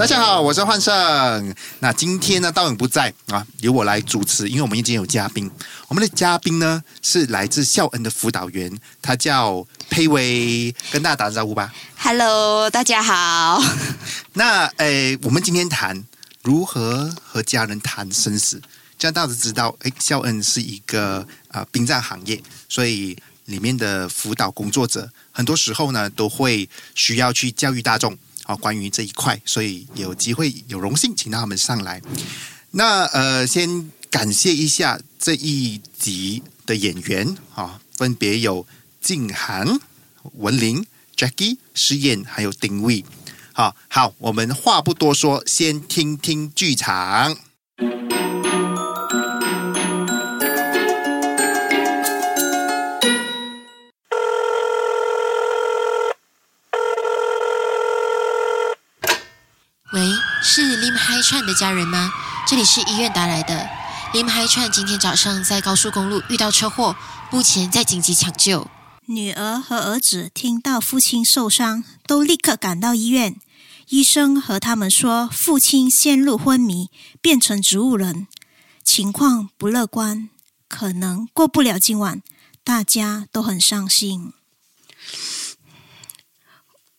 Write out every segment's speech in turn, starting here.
大家好，我是幻胜。那今天呢，道永不在啊，由我来主持，因为我们已经有嘉宾。我们的嘉宾呢是来自孝恩的辅导员，他叫佩薇，跟大家打个招呼吧。Hello，大家好。那诶，我们今天谈如何和家人谈生死，这样大家知道，诶，孝恩是一个啊殡葬行业，所以里面的辅导工作者，很多时候呢都会需要去教育大众啊关于这一块，所以有机会有荣幸请到他们上来。那呃，先感谢一下这一集的演员啊，分别有静涵、文林、Jackie、施燕还有丁卫。好好，我们话不多说，先听听剧场。是林海川的家人吗？这里是医院打来的。林海串今天早上在高速公路遇到车祸，目前在紧急抢救。女儿和儿子听到父亲受伤，都立刻赶到医院。医生和他们说，父亲陷入昏迷，变成植物人，情况不乐观，可能过不了今晚。大家都很伤心。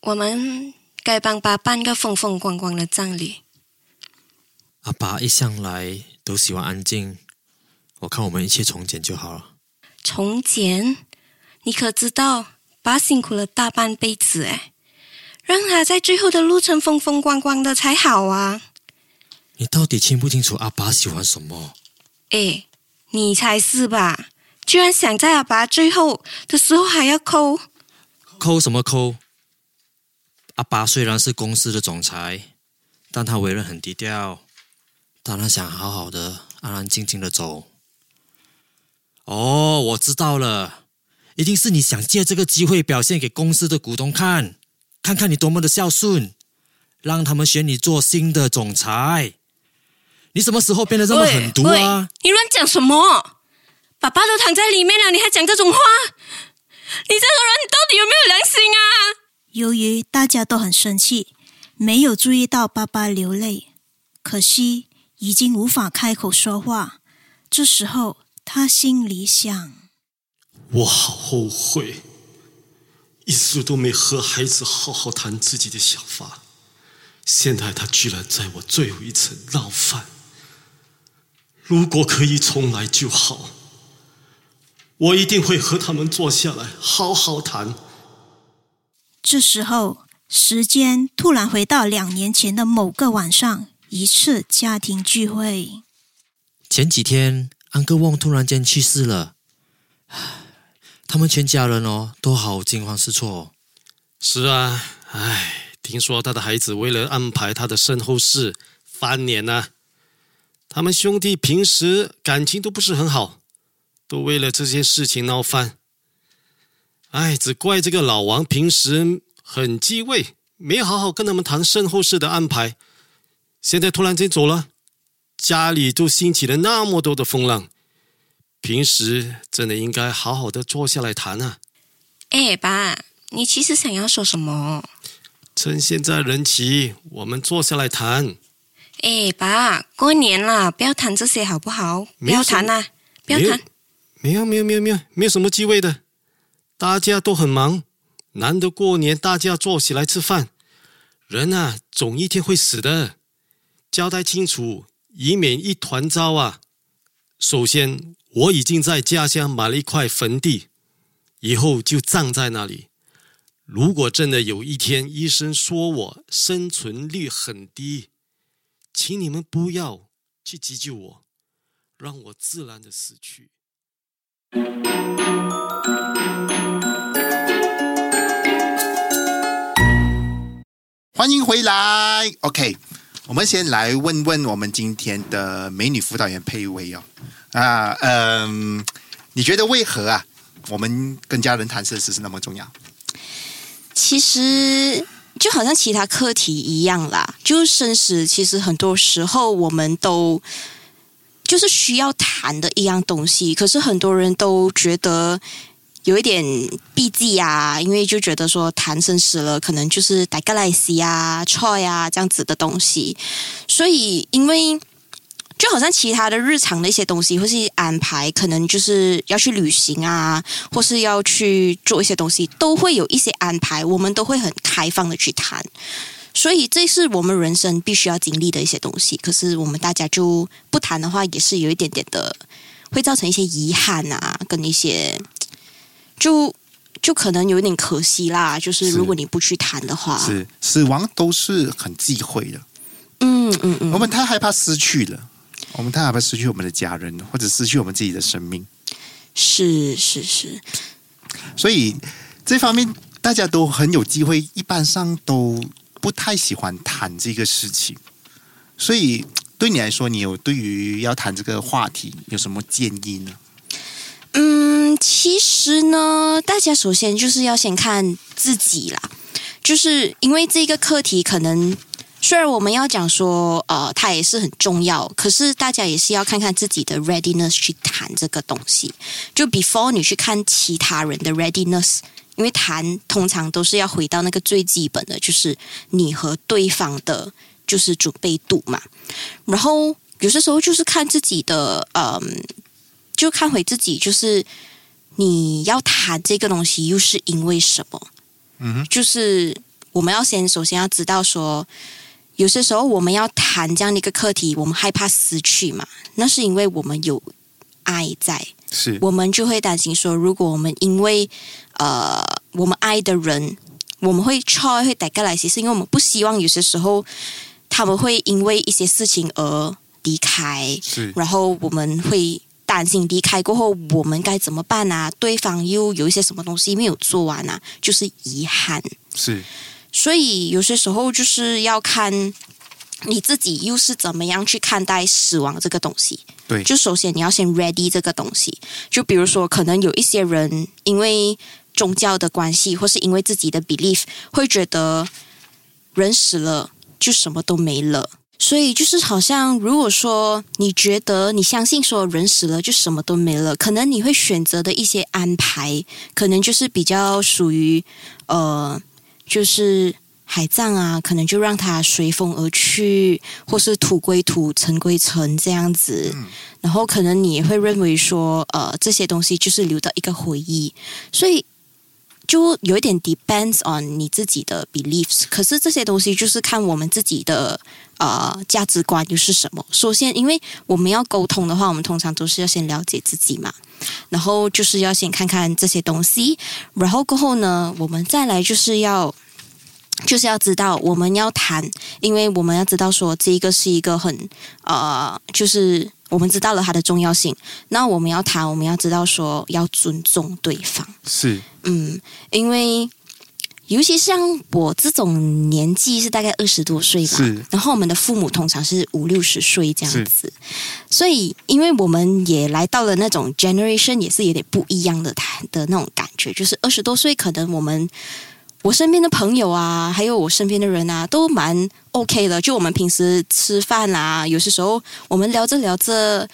我们该帮爸办个风风光光的葬礼。阿爸一向来都喜欢安静，我看我们一切从简就好了。从简，你可知道爸辛苦了大半辈子哎，让他在最后的路程风风光光的才好啊！你到底清不清楚阿爸喜欢什么？哎，你才是吧？居然想在阿爸最后的时候还要抠，抠什么抠？阿爸虽然是公司的总裁，但他为人很低调，当然想好好的、安安静静的走。哦，我知道了，一定是你想借这个机会表现给公司的股东看，看看你多么的孝顺，让他们选你做新的总裁。你什么时候变得这么狠毒啊？你乱讲什么？爸爸都躺在里面了，你还讲这种话？你这个人到底有没有良心啊？由于大家都很生气，没有注意到爸爸流泪，可惜已经无法开口说话。这时候，他心里想。我好后悔，一直都没和孩子好好谈自己的想法。现在他居然在我最后一次闹翻。如果可以重来就好，我一定会和他们坐下来好好谈。这时候，时间突然回到两年前的某个晚上，一次家庭聚会。前几天，安哥旺突然间去世了，他们全家人哦都好惊慌失措。是啊，唉，听说他的孩子为了安排他的身后事翻脸了、他们兄弟平时感情都不是很好，都为了这件事情闹翻。唉，只怪这个老王平时很忌讳，没好好跟他们谈身后事的安排。现在突然间走了，家里都兴起了那么多的风浪。平时真的应该好好的坐下来谈啊。哎，爸，你其实想要说什么？趁现在人齐，我们坐下来谈。哎，爸，过年了，不要谈这些好不好？不要谈啊，不要谈。没有没有没有没有没有什么忌讳的，大家都很忙，难得过年大家坐起来吃饭。人啊，总一天会死的，交代清楚，以免一团糟啊。首先，我已经在家乡买了一块坟地，以后就葬在那里。如果真的有一天医生说我生存率很低，请你们不要去急救我，让我自然的死去。欢迎回来。OK，我们先来问问我们今天的美女辅导员佩薇哦。啊，嗯，你觉得为何啊，我们跟家人谈生死是那么重要？其实就好像其他课题一样啦，就是生死，其实很多时候我们都就是需要谈的一样东西，可是很多人都觉得有一点避忌啊，因为就觉得说谈生死了，可能就是大家来西啊、错呀这样子的东西，所以因为。就好像其他的日常的一些东西，或是安排，可能就是要去旅行啊，或是要去做一些东西，都会有一些安排，我们都会很开放的去谈。所以这是我们人生必须要经历的一些东西。可是我们大家就不谈的话，也是有一点点的，会造成一些遗憾啊，跟一些就就可能有点可惜啦。就是如果你不去谈的话，是死亡都是很忌讳的。嗯嗯嗯，我们太害怕失去了。我们太害怕失去我们的家人，或者失去我们自己的生命。是是是，所以这方面大家都很有机会，一般上都不太喜欢谈这个事情。所以对你来说，你有对于要谈这个话题有什么建议呢？嗯，其实呢，大家首先就是要先看自己啦，就是因为这个课题可能。虽然我们要讲说，呃，它也是很重要，可是大家也是要看看自己的 readiness 去谈这个东西。就 before 你去看其他人的 readiness，因为谈通常都是要回到那个最基本的，就是你和对方的，就是准备度嘛。然后有些时候就是看自己的，嗯，就看回自己，就是你要谈这个东西又是因为什么？嗯，就是我们要先首先要知道说。有些时候我们要谈这样的一个课题，我们害怕失去嘛？那是因为我们有爱在，是我们就会担心说，如果我们因为呃我们爱的人，我们会超会带过来，其实因为我们不希望有些时候他们会因为一些事情而离开，是，然后我们会担心离开过后我们该怎么办啊？对方又有一些什么东西没有做完啊？就是遗憾，是。所以有些时候就是要看你自己又是怎么样去看待死亡这个东西。对，就首先你要先 ready 这个东西。就比如说，可能有一些人因为宗教的关系，或是因为自己的 belief，会觉得人死了就什么都没了。所以就是好像，如果说你觉得你相信说人死了就什么都没了，可能你会选择的一些安排，可能就是比较属于呃。就是海葬啊，可能就让它随风而去，或是土归土，尘归尘这样子。然后可能你也会认为说，呃，这些东西就是留到一个回忆，所以就有一点 depends on 你自己的 beliefs。可是这些东西就是看我们自己的呃价值观又是什么。首先，因为我们要沟通的话，我们通常都是要先了解自己嘛。然后就是要先看看这些东西，然后过后呢，我们再来就是要就是要知道我们要谈，因为我们要知道说这一个是一个很呃，就是我们知道了它的重要性。那我们要谈，我们要知道说要尊重对方，是嗯，因为。尤其像我这种年纪是大概二十多岁吧，然后我们的父母通常是五六十岁这样子，所以因为我们也来到了那种 generation，也是有点不一样的的那种感觉，就是二十多岁，可能我们我身边的朋友啊，还有我身边的人啊，都蛮 OK 的。就我们平时吃饭啊，有些时候我们聊着聊着。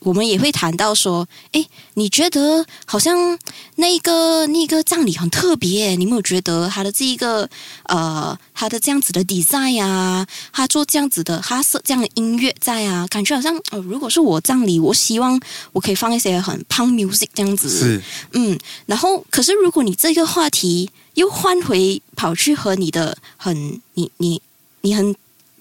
我们也会谈到说，哎，你觉得好像那个那个葬礼很特别，你有没有觉得他的这一个呃，他的这样子的 design 啊，他做这样子的，他设这样的音乐在啊，感觉好像呃，如果是我葬礼，我希望我可以放一些很 punk music 这样子，是，嗯，然后可是如果你这个话题又换回跑去和你的很你你你很。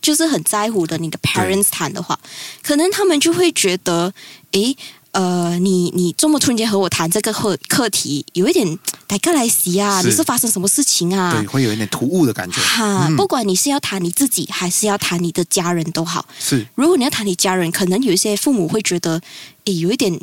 就是很在乎的，你的 parents 谈的话，可能他们就会觉得，诶，呃，你你这么突然间和我谈这个课课题，有一点带克来袭啊，你是发生什么事情啊？对，会有一点突兀的感觉。哈，不管你是要谈你自己，还是要谈你的家人都好。是，如果你要谈你家人，可能有一些父母会觉得，诶，有一点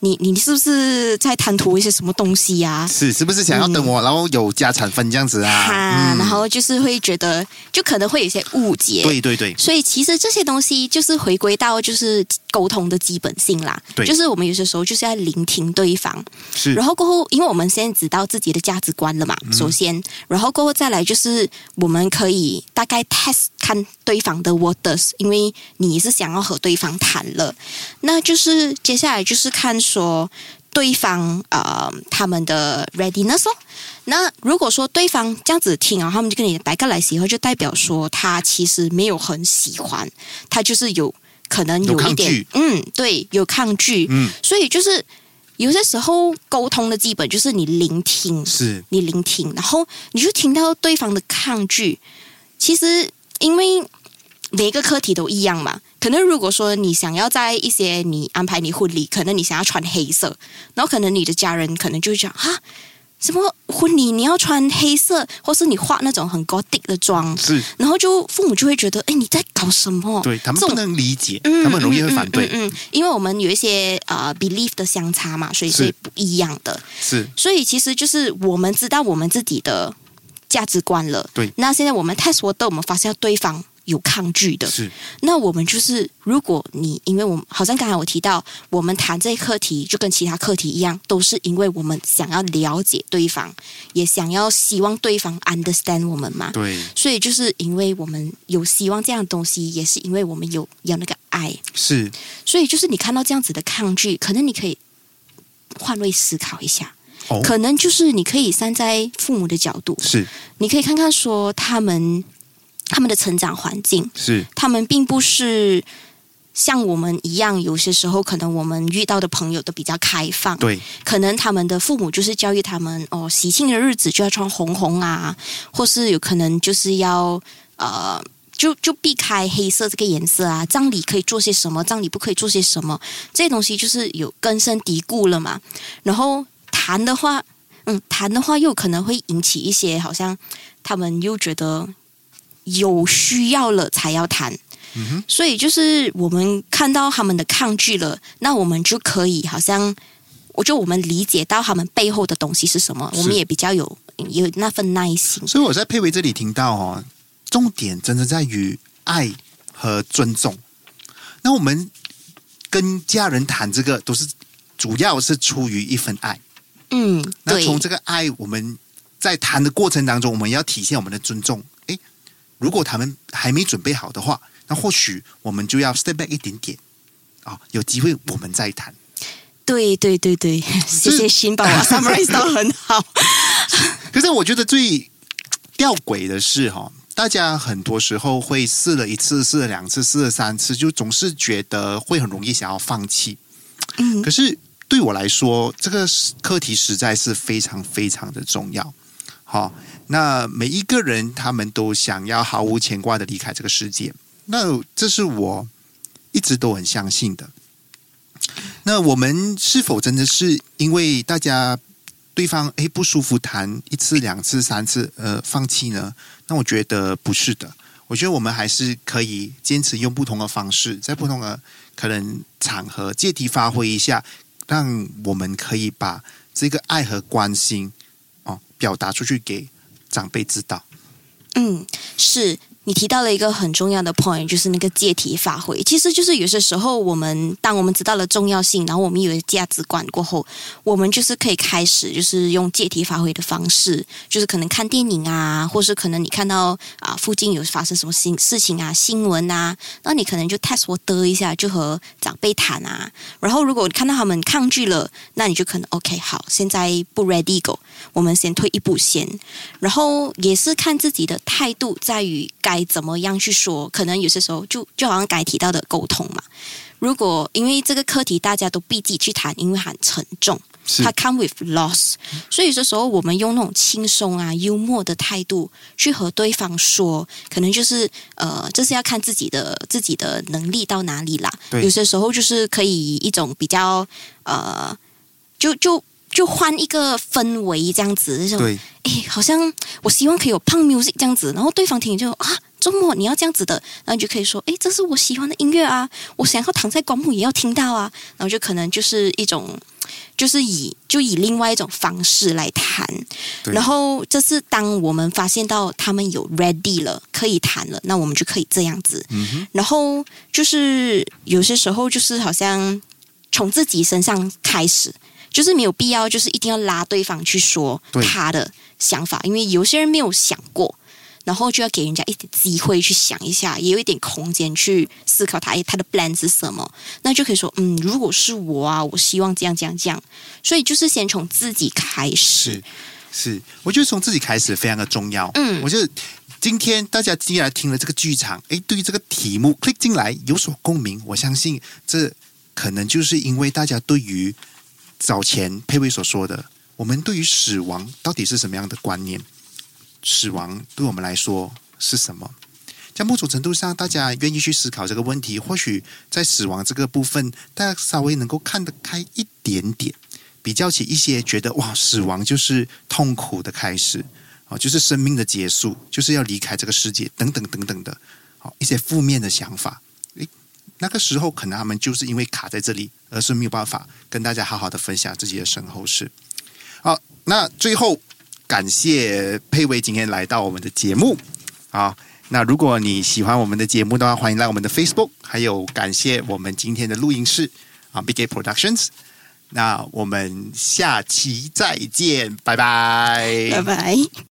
你你是不是在贪图一些什么东西呀、是是不是想要等我，然后有家产分这样子啊？哈，然后就是会觉得，就可能会有一些误解。对对对，所以其实这些东西就是回归到就是沟通的基本性啦。对。就是我们有些时候就是要聆听对方，是。然后过后，因为我们现在知道自己的价值观了嘛，嗯。首先，然后过后再来就是我们可以大概 test 看对方的 waters，因为你是想要和对方谈了，那就是接下来就是看说对方呃他们的 readiness 哦。那如果说对方这样子听啊，他们就跟你摆个来喜欢，就代表说他其实没有很喜欢，他就是有可能有有一点嗯，对，有抗拒，嗯，所以就是有些时候沟通的基本就是你聆听，是你聆听，然后你就听到对方的抗拒。其实因为每一个课题都一样嘛，可能如果说你想要在一些你安排你婚礼，可能你想要穿黑色，然后可能你的家人可能就会讲啊。什么婚礼你要穿黑色，或是你化那种很 gothic 的妆，是，然后就父母就会觉得，哎，你在搞什么？对他们不能理解，嗯他们容易会反对，嗯嗯嗯嗯因为我们有一些呃 belief 的相差嘛，所以是是不一样的。是所以其实就是我们知道我们自己的价值观了。对那现在我们 test 我的，我们发现对方有抗拒的，是。那我们就是，如果你因为我们好像刚才我提到，我们谈这个课题就跟其他课题一样，都是因为我们想要了解对方，也想要希望对方 understand 我们嘛。对，所以就是因为我们有希望这样的东西，也是因为我们有有那个爱，是。所以就是你看到这样子的抗拒，可能你可以换位思考一下，哦，可能就是你可以站在父母的角度，是。你可以看看说他们他们的成长环境，是他们并不是像我们一样，有些时候可能我们遇到的朋友都比较开放，对，可能他们的父母就是教育他们哦，喜庆的日子就要穿红红啊，或是有可能就是要呃。就就避开黑色这个颜色啊，葬礼可以做些什么，葬礼不可以做些什么，这些东西就是有根深蒂固了嘛。然后谈的话，嗯，谈的话又可能会引起一些好像他们又觉得有需要了才要谈，嗯所以就是我们看到他们的抗拒了，那我们就可以好像，我就我们理解到他们背后的东西是什么，我们也比较有有那份耐心。所以我在佩维这里听到哦，重点真的在于爱和尊重。那我们跟家人谈这个，都是主要是出于一份爱。嗯，那从这个爱，我们在谈的过程当中，我们要体现我们的尊重。诶，如果他们还没准备好的话，那或许我们就要 step back 一点点啊、有机会我们再谈。对对对对，谢谢辛把我 summarize 到很好。可是我觉得最吊诡的是哈、大家很多时候会试了一次、试了两次、试了三次，就总是觉得会很容易想要放弃。嗯可是对我来说，这个课题实在是非常非常的重要。好，那每一个人他们都想要毫无牵挂的离开这个世界，那这是我一直都很相信的。那我们是否真的是因为大家对方诶不舒服谈一次、两次、三次，呃，放弃呢？那我觉得不是的。我觉得我们还是可以坚持用不同的方式，在不同的可能场合借题发挥一下，让我们可以把这个爱和关心表达出去给长辈知道。嗯，是你提到了一个很重要的 point，就是那个借题发挥。其实就是有些时候，我们当我们知道了重要性，然后我们有了价值观过后，我们就是可以开始就是用借题发挥的方式，就是可能看电影啊，或是可能你看到啊附近有发生什么新事情啊、新闻啊，那你可能就 test 我的一下，就和长辈谈啊。然后如果看到他们抗拒了，那你就可能 OK 好，现在不 ready go，我们先退一步先。然后也是看自己的态度，在于该怎么样去说。可能有些时候就就好像该提到的沟通嘛。如果因为这个课题大家都避忌去谈，因为很沉重，是它 come with loss，所以有些时候我们用那种轻松啊、幽默的态度去和对方说，可能就是呃，这是要看自己的自己的能力到哪里啦。有些时候就是可以一种比较呃，就就就换一个氛围这样子，这种对，哎，好像我希望可以有胖 music 这样子，然后对方听就啊，周末你要这样子的，然后你就可以说，哎，这是我喜欢的音乐啊，我想要躺在光幕也要听到啊，然后就可能就是一种，就是以就以另外一种方式来谈，然后这是当我们发现到他们有 ready 了，可以谈了，那我们就可以这样子。然后就是有些时候就是好像从自己身上开始，就是没有必要就是一定要拉对方去说他的想法，因为有些人没有想过。然后就要给人家一点机会去想一下，也有一点空间去思考他诶他的 plan 是什么，那就可以说，嗯，如果是我啊，我希望这样这样这样，所以就是先从自己开始。是，是，我觉得从自己开始非常的重要。嗯。我觉得今天大家既然听了这个剧场，哎，对于这个题目 click 进来有所共鸣，我相信这可能就是因为大家对于早前佩薇所说的，我们对于死亡到底是什么样的观念？死亡对我们来说是什么？在某种程度上，大家愿意去思考这个问题，或许在死亡这个部分，大家稍微能够看得开一点点。比较起一些觉得哇，死亡就是痛苦的开始，哦，就是生命的结束，就是要离开这个世界，等等等等的，好一些负面的想法。那个时候可能他们就是因为卡在这里，而是没有办法跟大家好好的分享自己的身后事。好，那最后感谢佩薇今天来到我们的节目啊。那如果你喜欢我们的节目的话，欢迎来我们的 Facebook，还有感谢我们今天的录音室啊，Big A Productions。那我们下期再见，拜拜，拜拜。